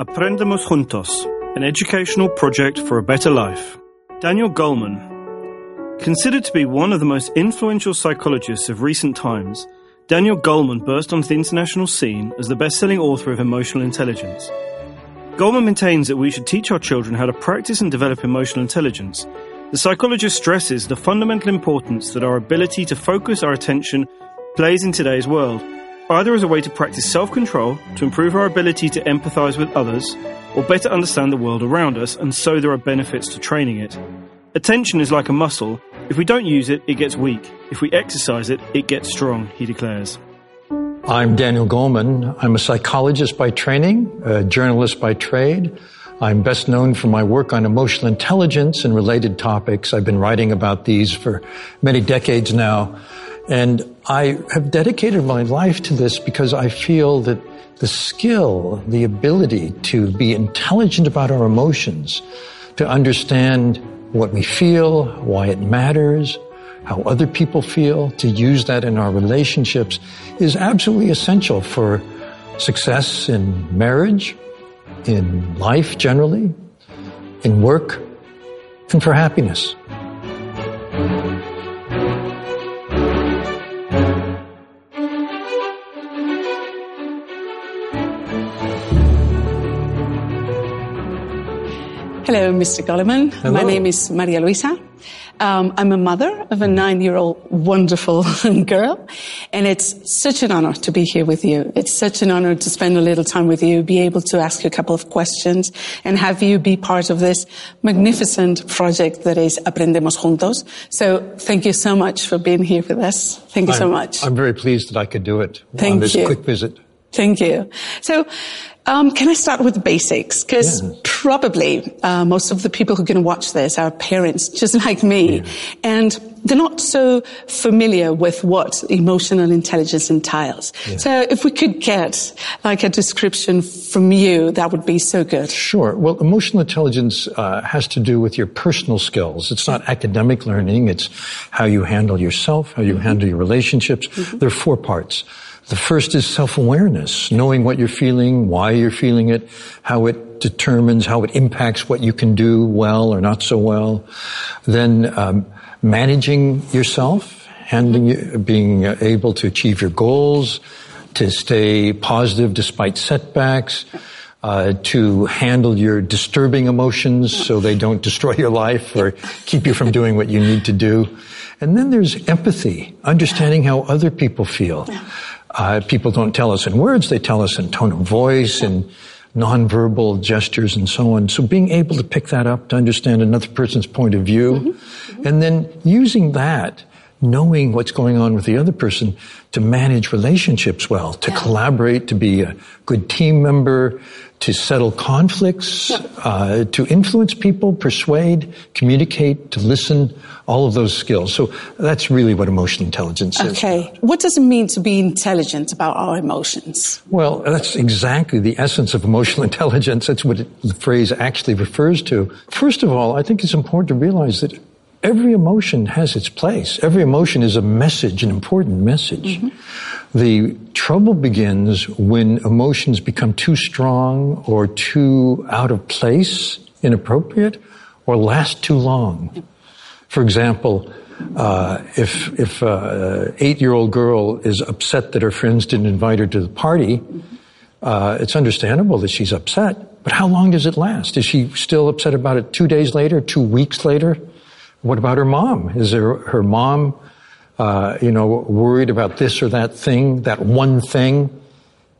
Aprendemos Juntos, an educational project for a better life. Daniel Goleman. Considered to be one of the most influential psychologists of recent times, Daniel Goleman burst onto the international scene as the best selling author of emotional intelligence. Goleman maintains that we should teach our children how to practice and develop emotional intelligence. The psychologist stresses the fundamental importance that our ability to focus our attention plays in today's world either as a way to practice self control, to improve our ability to empathize with others, or better understand the world around us, and so there are benefits to training it. Attention is like a muscle. If we don't use it, it gets weak. If we exercise it, it gets strong, he declares. I'm Daniel Goleman. I'm a psychologist by training, a journalist by trade. I'm best known for my work on emotional intelligence and related topics. I've been writing about these for many decades now. And I have dedicated my life to this because I feel that the skill, the ability to be intelligent about our emotions, to understand what we feel, why it matters, how other people feel, to use that in our relationships is absolutely essential for success in marriage, in life generally, in work, and for happiness. Hello, Mr. Goleman. Hello. My name is Maria Luisa. Um, I'm a mother of a nine-year-old wonderful girl, and it's such an honor to be here with you. It's such an honor to spend a little time with you, be able to ask you a couple of questions, and have you be part of this magnificent project that is Aprendemos Juntos. So thank you so much for being here with us. Thank you so I'm- much. I'm very pleased that I could do it on Thank this you. quick visit. Thank you. So, um, can I start with the basics? Because probably uh, most of the people who are going to watch this are parents, just like me, and they're not so familiar with what emotional intelligence entails. So, if we could get like a description from you, that would be so good. Sure. Well, emotional intelligence uh, has to do with your personal skills. It's not academic learning. It's how you handle yourself, how you handle your relationships. There are four parts. The first is self-awareness, knowing what you're feeling, why you're feeling it, how it determines, how it impacts what you can do well or not so well. Then um, managing yourself, handling, being uh, able to achieve your goals, to stay positive despite setbacks, uh, to handle your disturbing emotions so they don't destroy your life or keep you from doing what you need to do. And then there's empathy, understanding how other people feel. Uh, people don't tell us in words, they tell us in tone of voice and nonverbal gestures and so on. So being able to pick that up to understand another person's point of view and then using that knowing what's going on with the other person to manage relationships well, to collaborate, to be a good team member, to settle conflicts, uh, to influence people, persuade, communicate, to listen, all of those skills. So that's really what emotional intelligence is. Okay. What does it mean to be intelligent about our emotions? Well, that's exactly the essence of emotional intelligence. That's what it, the phrase actually refers to. First of all, I think it's important to realize that every emotion has its place. Every emotion is a message, an important message. The trouble begins when emotions become too strong or too out of place, inappropriate, or last too long. For example, uh, if if uh, an eight-year-old girl is upset that her friends didn't invite her to the party, uh, it's understandable that she's upset. But how long does it last? Is she still upset about it two days later, two weeks later? What about her mom? Is her, her mom, uh, you know, worried about this or that thing, that one thing?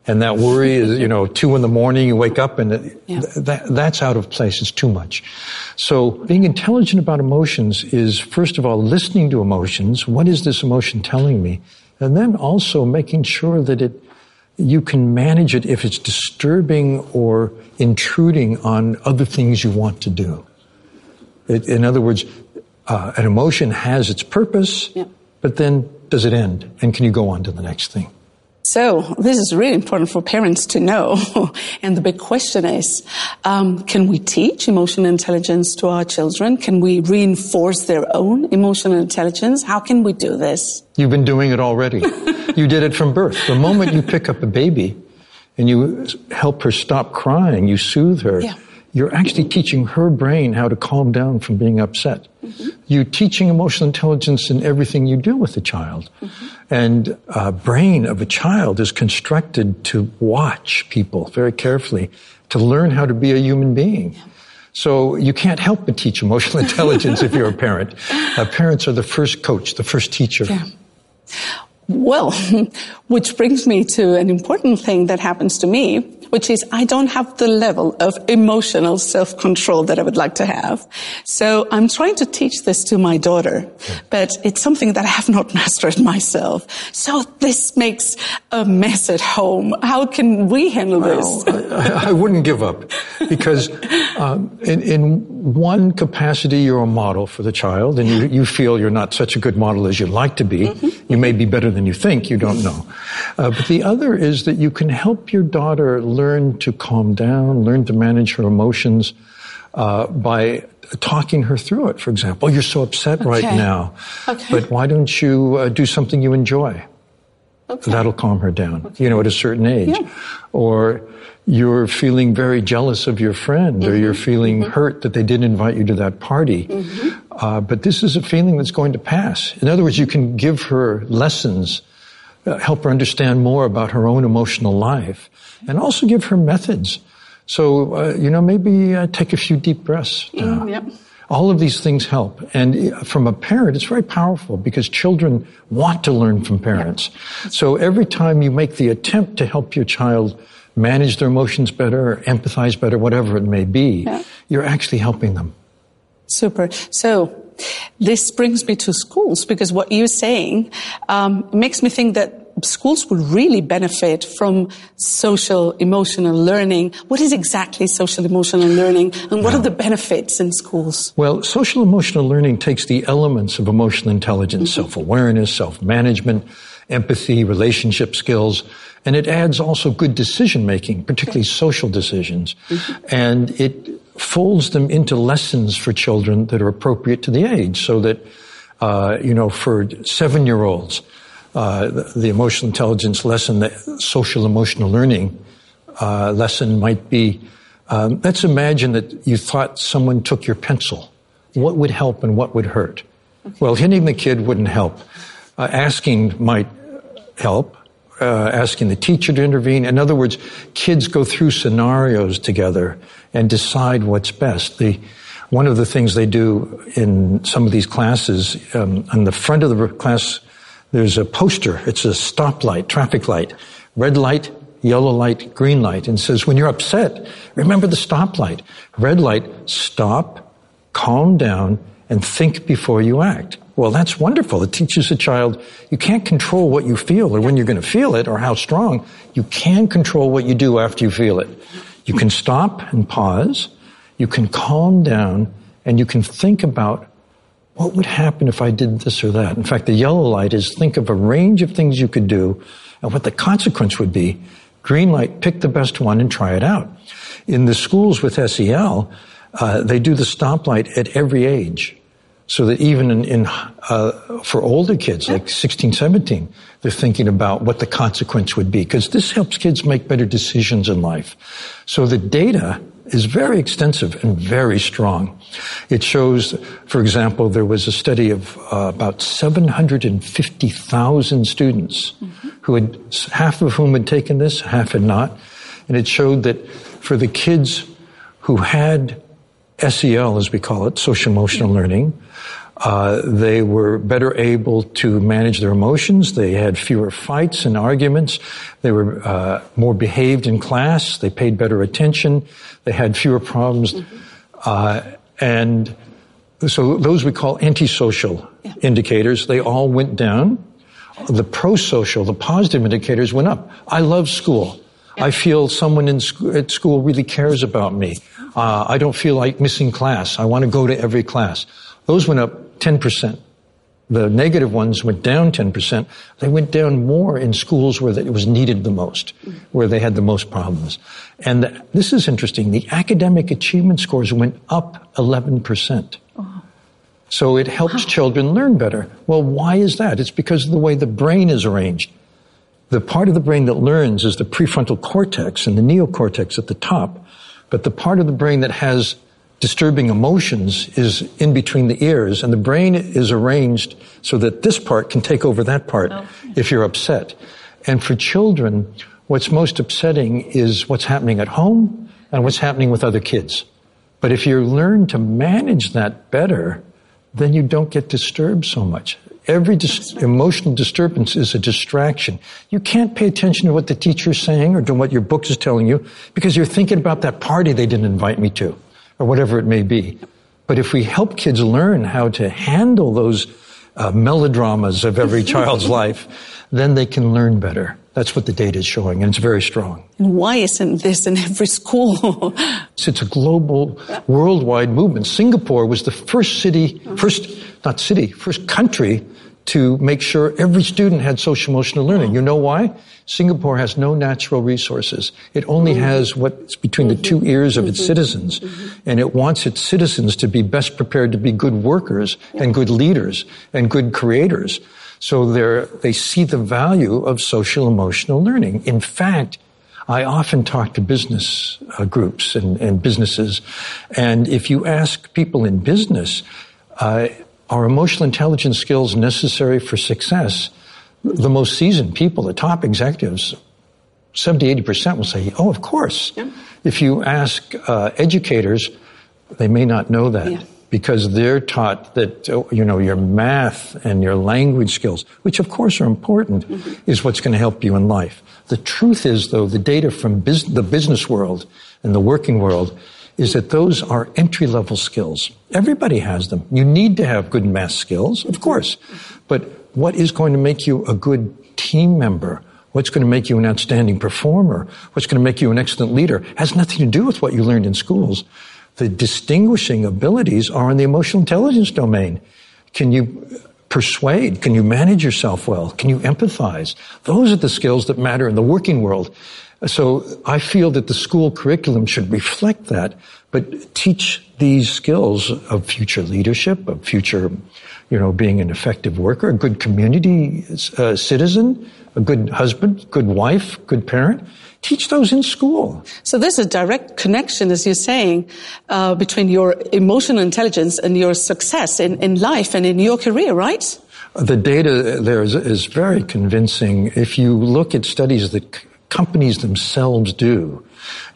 And that worry is, you know, two in the morning, you wake up and it, Yeah. th- that, that's out of place. It's too much. So being intelligent about emotions is, first of all, listening to emotions. What is this emotion telling me? And then also making sure that it, you can manage it if it's disturbing or intruding on other things you want to do. It, in other words, uh, an emotion has its purpose, Yeah. but then does it end? And can you go on to the next thing? So this is really important for parents to know. and the big question is, um, can we teach emotional intelligence to our children? Can we reinforce their own emotional intelligence? How can we do this? You've been doing it already. you did it from birth. The moment you pick up a baby and you help her stop crying, you soothe her, Yeah. You're actually teaching her brain how to calm down from being upset. You're teaching emotional intelligence in everything you do with the child. And uh, brain of a child is constructed to watch people very carefully, to learn how to be a human being. So you can't help but teach emotional intelligence if you're a parent. Uh, parents are the first coach, the first teacher. Yeah. Well, which brings me to an important thing that happens to me, which is I don't have the level of emotional self-control that I would like to have. So I'm trying to teach this to my daughter, but it's something that I have not mastered myself. So this makes a mess at home. How can we handle this? I, I wouldn't give up because um, in, in one capacity you're a model for the child and you, you feel you're not such a good model as you'd like to be. You may be better than you think, you don't know. Uh, but the other is that you can help your daughter learn to calm down, learn to manage her emotions uh, by talking her through it. For example, oh, you're so upset right now, Okay. but why don't you uh, do something you enjoy? Okay. That'll calm her down, you know, at a certain age. Yeah. Or you're feeling very jealous of your friend, or you're feeling hurt that they didn't invite you to that party. Uh, but this is a feeling that's going to pass. In other words, you can give her lessons, help her understand more about her own emotional life, and also give her methods. So, uh, you know, maybe uh, take a few deep breaths. now. yep. All of these things help. And uh, from a parent, it's very powerful because children want to learn from parents. So every time you make the attempt to help your child manage their emotions better, or empathize better, whatever it may be, Yeah. you're actually helping them. Super. So this brings me to schools because what you're saying um, makes me think that schools would really benefit from social emotional learning. What is exactly social emotional learning and what are the benefits in schools? Well, social emotional learning takes the elements of emotional intelligence, self-awareness, self-management, empathy, relationship skills, and it adds also good decision making, particularly social decisions. And it folds them into lessons for children that are appropriate to the age so that, uh, you know, for seven year olds, uh, the, the emotional intelligence lesson, the social emotional learning uh, lesson might be um, let's imagine that you thought someone took your pencil. What would help and what would hurt? Well, hitting the kid wouldn't help. Uh, asking might help. Uh, asking the teacher to intervene. In other words, kids go through scenarios together and decide what's best. The, one of the things they do in some of these classes, um, on the front of the class, there's a poster. It's a stoplight, traffic light, red light, yellow light, green light, and says, when you're upset, remember the stoplight. Red light, stop, calm down, and think before you act. Well, that's wonderful. It teaches a child you can't control what you feel or when you're going to feel it or how strong. You can control what you do after you feel it. You can stop and pause. You can calm down and you can think about what would happen if I did this or that? In fact, the yellow light is think of a range of things you could do and what the consequence would be. Green light, pick the best one and try it out. In the schools with SEL, uh, they do the stoplight at every age. So that even in, in uh, for older kids, like 16, 17, they're thinking about what the consequence would be. Because this helps kids make better decisions in life. So the data is very extensive and very strong. It shows, for example, there was a study of uh, about 750,000 students who had, half of whom had taken this, half had not. And it showed that for the kids who had SEL, as we call it, social emotional learning, uh, they were better able to manage their emotions. They had fewer fights and arguments. They were uh, more behaved in class. They paid better attention. They had fewer problems. Uh, and so those we call antisocial indicators. They all went down. The pro-social, the positive indicators went up. I love school. I feel someone in sc- at school really cares about me. Uh, I don't feel like missing class. I want to go to every class. Those went up 10%. The negative ones went down 10%. They went down more in schools where it was needed the most, where they had the most problems. And th- this is interesting. The academic achievement scores went up 11%. So it helps children learn better. Well, why is that? It's because of the way the brain is arranged. The part of the brain that learns is the prefrontal cortex and the neocortex at the top, but the part of the brain that has disturbing emotions is in between the ears, and the brain is arranged so that this part can take over that part okay. if you're upset. And for children, what's most upsetting is what's happening at home and what's happening with other kids. But if you learn to manage that better, then you don't get disturbed so much. Every dis- emotional disturbance is a distraction. You can't pay attention to what the teacher is saying or to what your book is telling you because you're thinking about that party they didn't invite me to or whatever it may be. But if we help kids learn how to handle those uh, melodramas of every child's life, then they can learn better. That's what the data is showing, and it's very strong. And why isn't this in every school? it's a global, worldwide movement. Singapore was the first city, first, not city, first country to make sure every student had social emotional learning. You know why? Singapore has no natural resources. It only mm-hmm. has what's between the two ears of its mm-hmm. citizens. Mm-hmm. And it wants its citizens to be best prepared to be good workers and good leaders and good creators. So they see the value of social emotional learning. In fact, I often talk to business uh, groups and, and, businesses, and if you ask people in business, uh, are emotional intelligence skills necessary for success? The most seasoned people, the top executives, 70, 80% will say, oh, of course. Yeah. If you ask uh, educators, they may not know that. Yeah because they're taught that you know your math and your language skills, which of course are important, mm-hmm. is what's going to help you in life. The truth is, though, the data from bus- the business world and the working world is that those are entry level skills. Everybody has them. You need to have good math skills, of course, but what is going to make you a good team member? What's going to make you an outstanding performer? What's going to make you an excellent leader has nothing to do with what you learned in schools. The distinguishing abilities are in the emotional intelligence domain. Can you persuade? Can you manage yourself well? Can you empathize? Those are the skills that matter in the working world. So I feel that the school curriculum should reflect that, but teach these skills of future leadership, of future, you know, being an effective worker, a good community uh, citizen, a good husband, good wife, good parent. Teach those in school. So there's a direct connection, as you're saying, uh, between your emotional intelligence and your success in, in life and in your career, right? The data there is, is very convincing. If you look at studies that c- companies themselves do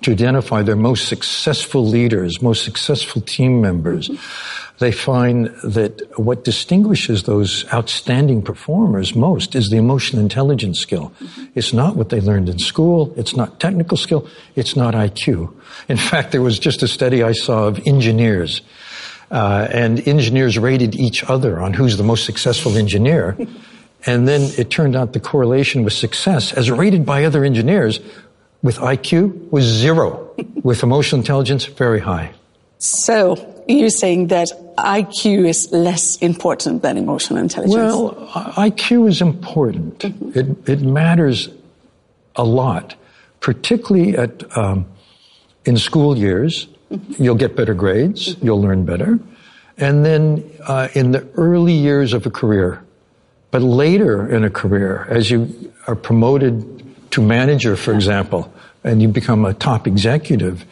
to identify their most successful leaders, most successful team members, mm-hmm they find that what distinguishes those outstanding performers most is the emotional intelligence skill. Mm-hmm. It's not what they learned in school. It's not technical skill. It's not IQ. In fact, there was just a study I saw of engineers. Uh, and engineers rated each other on who's the most successful engineer. and then it turned out the correlation with success, as rated by other engineers, with IQ was zero. with emotional intelligence, very high. So you're saying that IQ is less important than emotional intelligence? Well, IQ is important. Mm-hmm. It, it matters a lot, particularly at um, in school years. Mm-hmm. You'll get better grades. Mm-hmm. You'll learn better, and then uh, in the early years of a career. But later in a career, as you are promoted to manager, for example, and you become a top executive,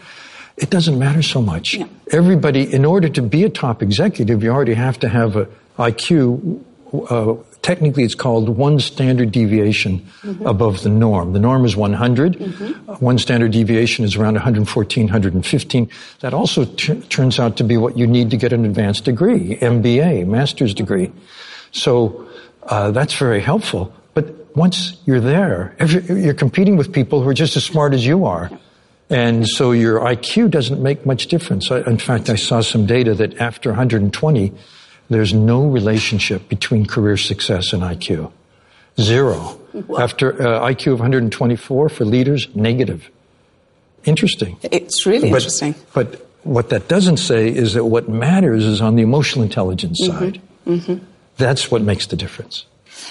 it doesn't matter so much. Yeah. Everybody, in order to be a top executive, you already have to have a IQ. Uh, technically, it's called one standard deviation mm-hmm. above the norm. The norm is 100. Mm-hmm. Uh, one standard deviation is around 114, 115. That also t- turns out to be what you need to get an advanced degree, MBA, master's degree. So uh, that's very helpful. Once you're there, you're competing with people who are just as smart as you are. And so your IQ doesn't make much difference. In fact, I saw some data that after 120, there's no relationship between career success and IQ. Zero. After uh, IQ of 124 for leaders, negative. Interesting. It's really but, interesting. But what that doesn't say is that what matters is on the emotional intelligence mm-hmm. side. Mm-hmm. That's what makes the difference.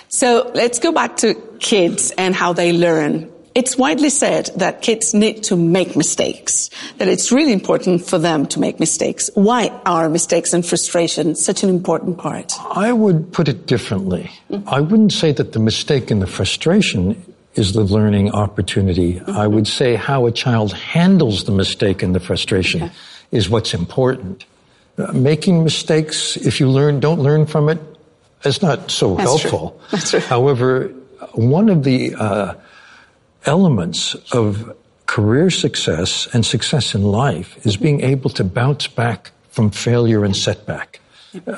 So let's go back to kids and how they learn. It's widely said that kids need to make mistakes, that it's really important for them to make mistakes. Why are mistakes and frustration such an important part? I would put it differently. Mm-hmm. I wouldn't say that the mistake and the frustration is the learning opportunity. Mm-hmm. I would say how a child handles the mistake and the frustration okay. is what's important. Uh, making mistakes, if you learn, don't learn from it, it's not so That's helpful. True. That's true. However, one of the uh, elements of career success and success in life is mm-hmm. being able to bounce back from failure and setback.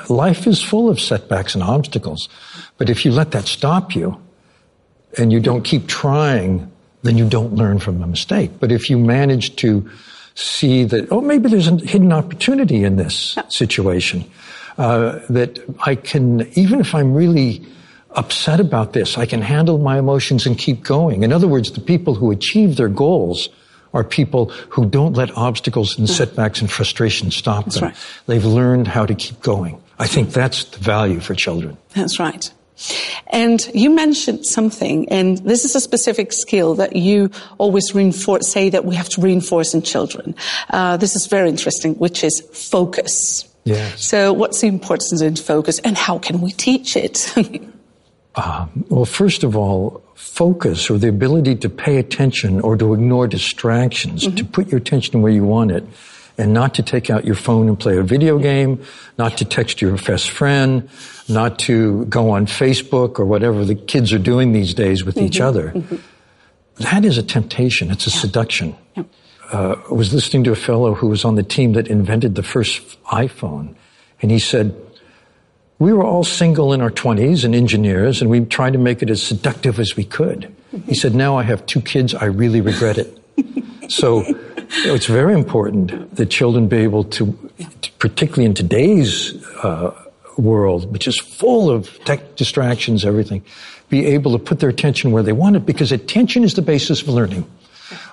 Life is full of setbacks and obstacles. But if you let that stop you and you don't keep trying, then you don't learn from the mistake. But if you manage to see that, oh, maybe there's a hidden opportunity in this situation, uh, that I can, even if I'm really upset about this, I can handle my emotions and keep going. In other words, the people who achieve their goals are people who don't let obstacles and setbacks and frustration stop that's them. Right. They've learned how to keep going. I think that's the value for children. That's right. And you mentioned something, and this is a specific skill that you always reinforce, say that we have to reinforce in children. Uh, this is very interesting, which is focus. Yes. So, what's the importance in focus, and how can we teach it? um, well, first of all, focus or the ability to pay attention or to ignore distractions, mm-hmm. to put your attention where you want it, and not to take out your phone and play a video game, not to text your best friend, not to go on Facebook or whatever the kids are doing these days with mm-hmm. each other. Mm-hmm. That is a temptation. It's a yeah. seduction. Yeah. Uh, I was listening to a fellow who was on the team that invented the first iPhone, and he said, we were all single in our 20s and engineers, and we tried to make it as seductive as we could. He said, Now I have two kids, I really regret it. so it's very important that children be able to, particularly in today's uh, world, which is full of tech distractions, everything, be able to put their attention where they want it because attention is the basis of learning.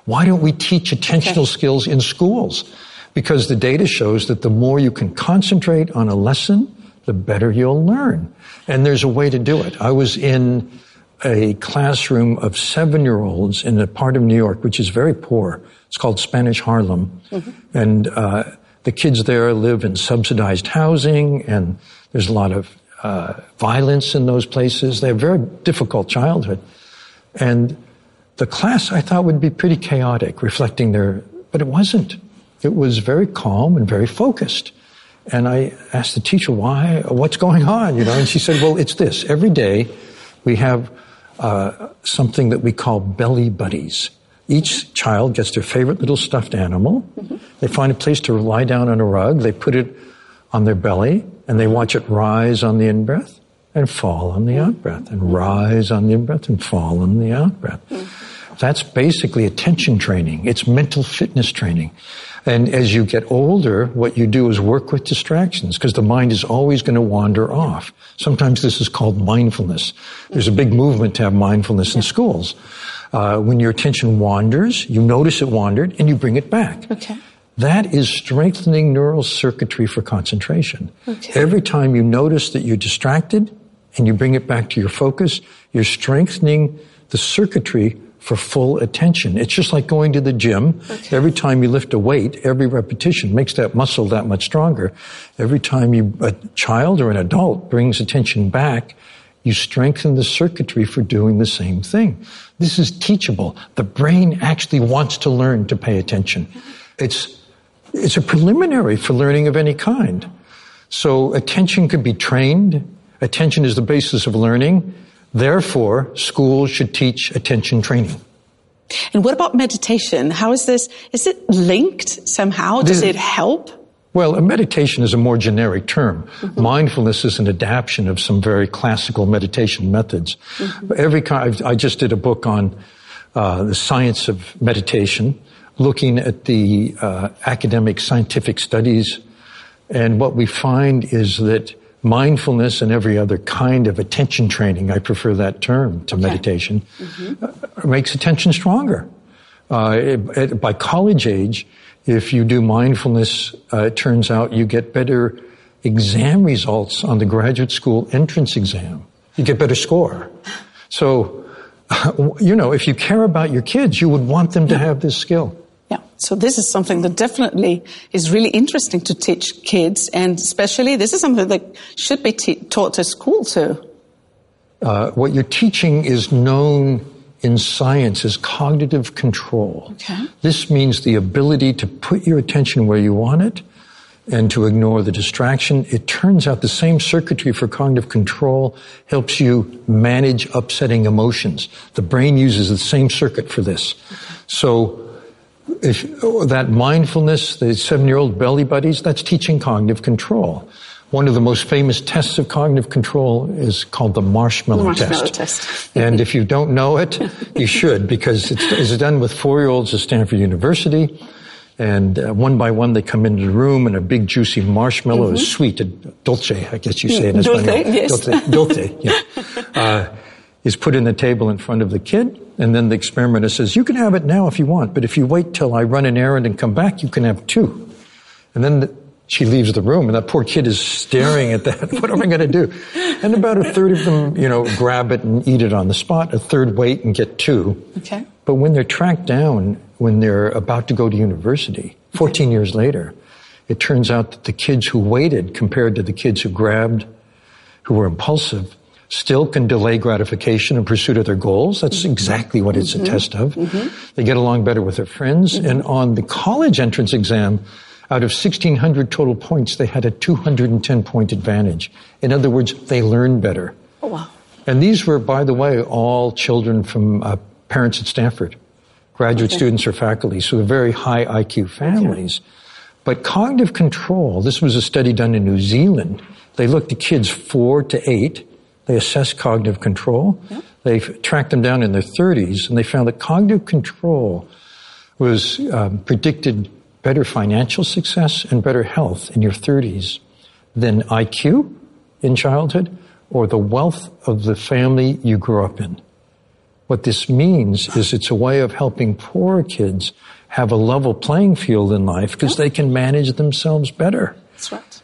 Why don't we teach attentional okay. skills in schools? Because the data shows that the more you can concentrate on a lesson, the better you'll learn. And there's a way to do it. I was in a classroom of seven year olds in a part of New York, which is very poor. It's called Spanish Harlem. Mm-hmm. And uh, the kids there live in subsidized housing, and there's a lot of uh, violence in those places. They have a very difficult childhood. And the class I thought would be pretty chaotic, reflecting their, but it wasn't. It was very calm and very focused. And I asked the teacher, why, what's going on, you know? And she said, well, it's this. Every day we have uh, something that we call belly buddies. Each child gets their favorite little stuffed animal. Mm-hmm. They find a place to lie down on a rug. They put it on their belly and they watch it rise on the in breath and fall on the out breath and rise on the in breath and fall on the out breath. That's basically attention training. It's mental fitness training. And as you get older, what you do is work with distractions because the mind is always going to wander off. Sometimes this is called mindfulness. There's a big movement to have mindfulness in schools. Uh, when your attention wanders, you notice it wandered and you bring it back. Okay. That is strengthening neural circuitry for concentration. Okay. Every time you notice that you're distracted and you bring it back to your focus, you're strengthening the circuitry for full attention. It's just like going to the gym. Okay. Every time you lift a weight, every repetition makes that muscle that much stronger. Every time you, a child or an adult brings attention back, you strengthen the circuitry for doing the same thing. This is teachable. The brain actually wants to learn to pay attention. It's, it's a preliminary for learning of any kind. So attention can be trained. Attention is the basis of learning. Therefore, schools should teach attention training. And what about meditation? How is this? Is it linked somehow? Does it help? Well, a meditation is a more generic term. Mm-hmm. Mindfulness is an adaptation of some very classical meditation methods. Mm-hmm. Every kind, I just did a book on uh, the science of meditation, looking at the uh, academic scientific studies, and what we find is that mindfulness and every other kind of attention training, I prefer that term to okay. meditation, mm-hmm. uh, makes attention stronger. Uh, it, by college age, if you do mindfulness, uh, it turns out you get better exam results on the graduate school entrance exam. You get better score. So, you know, if you care about your kids, you would want them to have this skill. So this is something that definitely is really interesting to teach kids, and especially this is something that should be te- taught at school too. Uh, what you're teaching is known in science as cognitive control. Okay. This means the ability to put your attention where you want it and to ignore the distraction. It turns out the same circuitry for cognitive control helps you manage upsetting emotions. The brain uses the same circuit for this. So if that mindfulness, the seven year old belly buddies, that's teaching cognitive control. One of the most famous tests of cognitive control is called the marshmallow, Marshmallow test. test. and if you don't know it, you should because it's, it's done with four year olds at Stanford University. And uh, one by one, they come into the room, and a big juicy marshmallow is sweet, a dulce, I guess you say it in Mm-hmm. Dulce, yes. Dulce, dulce, yeah. Uh, is put in the table in front of the kid, and then the experimenter says, "You can have it now if you want, but if you wait till I run an errand and come back, you can have two. And then the, she leaves the room, and that poor kid is staring at that. what am I going to do? And about a third of them, you know, grab it and eat it on the spot. A third wait and get two. Okay. But when they're tracked down, when they're about to go to university, 14 years later, it turns out that the kids who waited compared to the kids who grabbed, who were impulsive, still can delay gratification in pursuit of their goals. That's mm-hmm. exactly what it's a mm-hmm. test of. Mm-hmm. They get along better with their friends. And on the college entrance exam, out of 1600 total points, they had a 210 point advantage. In other words, they learn better. Oh, wow. And these were, by the way, all children from uh, parents at Stanford, graduate Okay. students or faculty, so they're very high IQ families. But cognitive control, this was a study done in New Zealand. They looked at kids four to eight. They assessed cognitive control. They tracked them down in their 30s, and they found that cognitive control was um, predicted better financial success and better health in your 30s than IQ in childhood or the wealth of the family you grew up in. What this means is it's a way of helping poor kids have a level playing field in life because they can manage themselves better. That's right.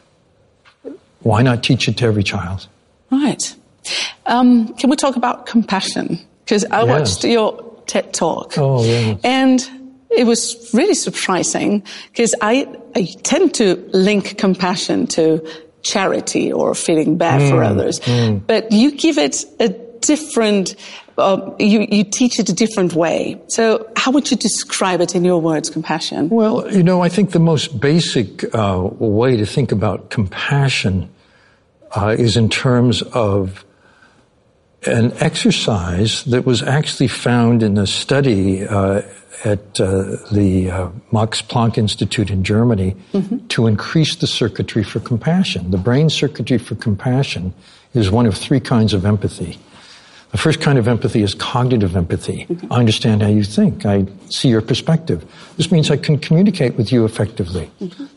Why not teach it to every child? Right. Um, can we talk about compassion? Because I watched your TED talk. Oh, yeah. And it was really surprising because I, I tend to link compassion to charity or feeling bad for others. But you give it a different, uh, you, you teach it a different way. So how would you describe it in your words, compassion? Well, you know, I think the most basic uh, way to think about compassion uh, is in terms of an exercise that was actually found in a study uh, at uh, the uh, Max Planck Institute in Germany to increase the circuitry for compassion. The brain circuitry for compassion is one of three kinds of empathy. The first kind of empathy is cognitive empathy. I understand how you think. I see your perspective. This means I can communicate with you effectively.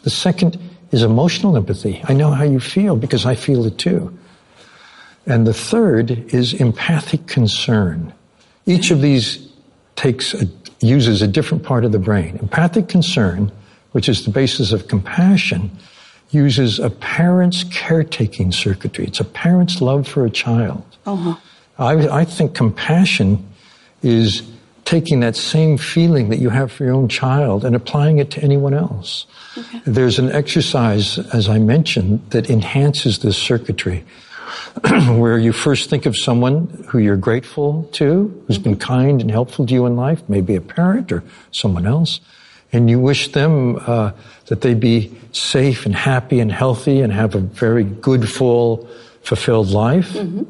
The second is emotional empathy. I know how you feel because I feel it too. And the third is empathic concern. Each of these takes a, uses a different part of the brain. Empathic concern, which is the basis of compassion, uses a parent's caretaking circuitry. It's a parent's love for a child. Uh-huh. I, I think compassion is taking that same feeling that you have for your own child and applying it to anyone else. Okay. There's an exercise, as I mentioned, that enhances this circuitry. where you first think of someone who you're grateful to, who's been mm-hmm. kind and helpful to you in life, maybe a parent or someone else, and you wish them uh, that they be safe and happy and healthy and have a very good, full, fulfilled life. Mm-hmm.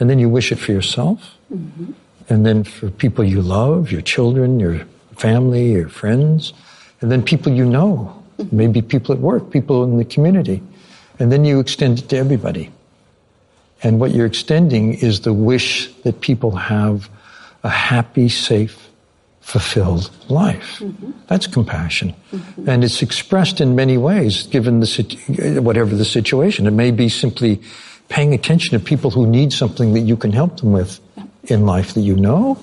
And then you wish it for yourself, mm-hmm. and then for people you love, your children, your family, your friends, and then people you know, maybe people at work, people in the community. And then you extend it to everybody. And what you're extending is the wish that people have a happy, safe, fulfilled life. Mm-hmm. That's compassion. Mm-hmm. And it's expressed in many ways, given the, situ- whatever the situation. It may be simply paying attention to people who need something that you can help them with in life that you know,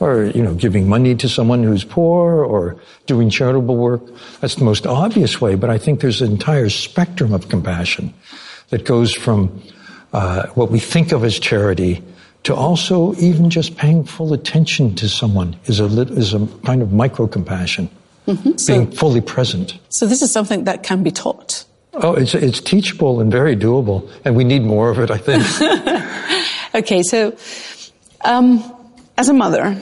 or, you know, giving money to someone who's poor, or doing charitable work. That's the most obvious way, but I think there's an entire spectrum of compassion that goes from uh, what we think of as charity to also even just paying full attention to someone is a is a kind of micro compassion, being fully present. So this is something that can be taught. Oh, it's it's teachable and very doable, and we need more of it. I think. Okay, so um, as a mother,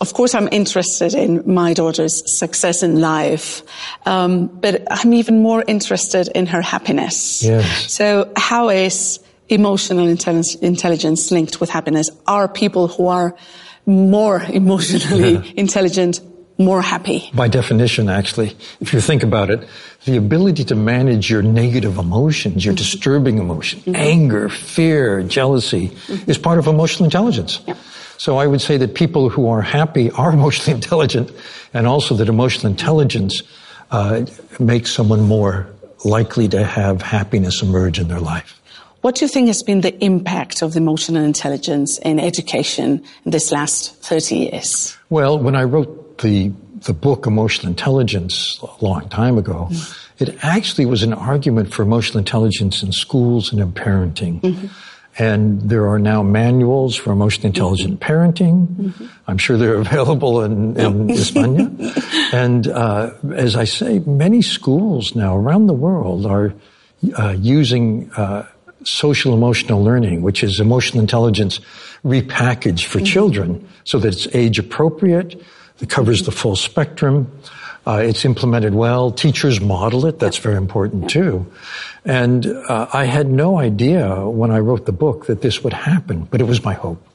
of course, I'm interested in my daughter's success in life, um, but I'm even more interested in her happiness. Yes. So, how is emotional intelligence linked with happiness? Are people who are more emotionally intelligent more happy? By definition, actually, if you think about it, the ability to manage your negative emotions, your mm-hmm. disturbing emotions, mm-hmm. anger, fear, jealousy, mm-hmm. is part of emotional intelligence. Yeah. So I would say that people who are happy are emotionally intelligent, and also that emotional intelligence uh, makes someone more likely to have happiness emerge in their life. What do you think has been the impact of emotional intelligence in education in this last 30 years? Well, when I wrote the, the book Emotional Intelligence a long time ago, mm-hmm. it actually was an argument for emotional intelligence in schools and in parenting. Mm-hmm. And there are now manuals for emotionally intelligent mm-hmm. parenting. Mm-hmm. I'm sure they're available in, in España. and uh, as I say, many schools now around the world are uh, using uh, social emotional learning, which is emotional intelligence repackaged for mm-hmm. children so that it's age appropriate, it covers the full spectrum. Uh, it's implemented well. Teachers model it. That's very important too. And uh, I had no idea when I wrote the book that this would happen, but it was my hope.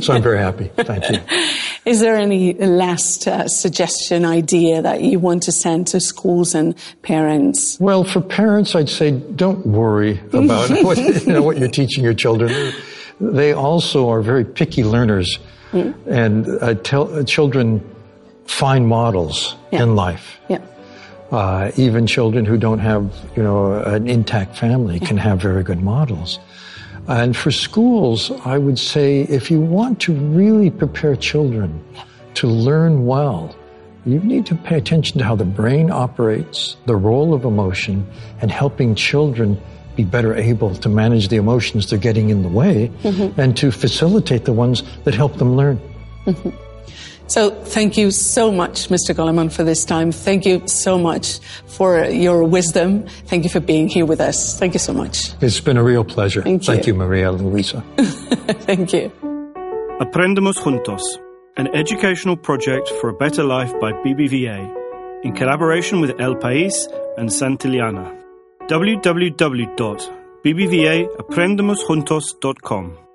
so I'm very happy. Thank you. Is there any last uh, suggestion, idea that you want to send to schools and parents? Well, for parents, I'd say don't worry about what, you know, what you're teaching your children. They also are very picky learners, mm. and uh, tell, uh, children find models yeah. in life. Yeah. Uh, even children who don't have, you know, an intact family can have very good models. And for schools, I would say if you want to really prepare children to learn well, you need to pay attention to how the brain operates, the role of emotion, and helping children be better able to manage the emotions they're getting in the way mm-hmm. and to facilitate the ones that help them learn. Mm-hmm. So thank you so much, Mr. Goleman, for this time. Thank you so much for your wisdom. Thank you for being here with us. Thank you so much. It's been a real pleasure. Thank you, Thank you Maria Luisa. Thank you. Aprendemos Juntos, an educational project for a better life by BBVA, in collaboration with El País and Santillana. www.bbvaaprendemosjuntos.com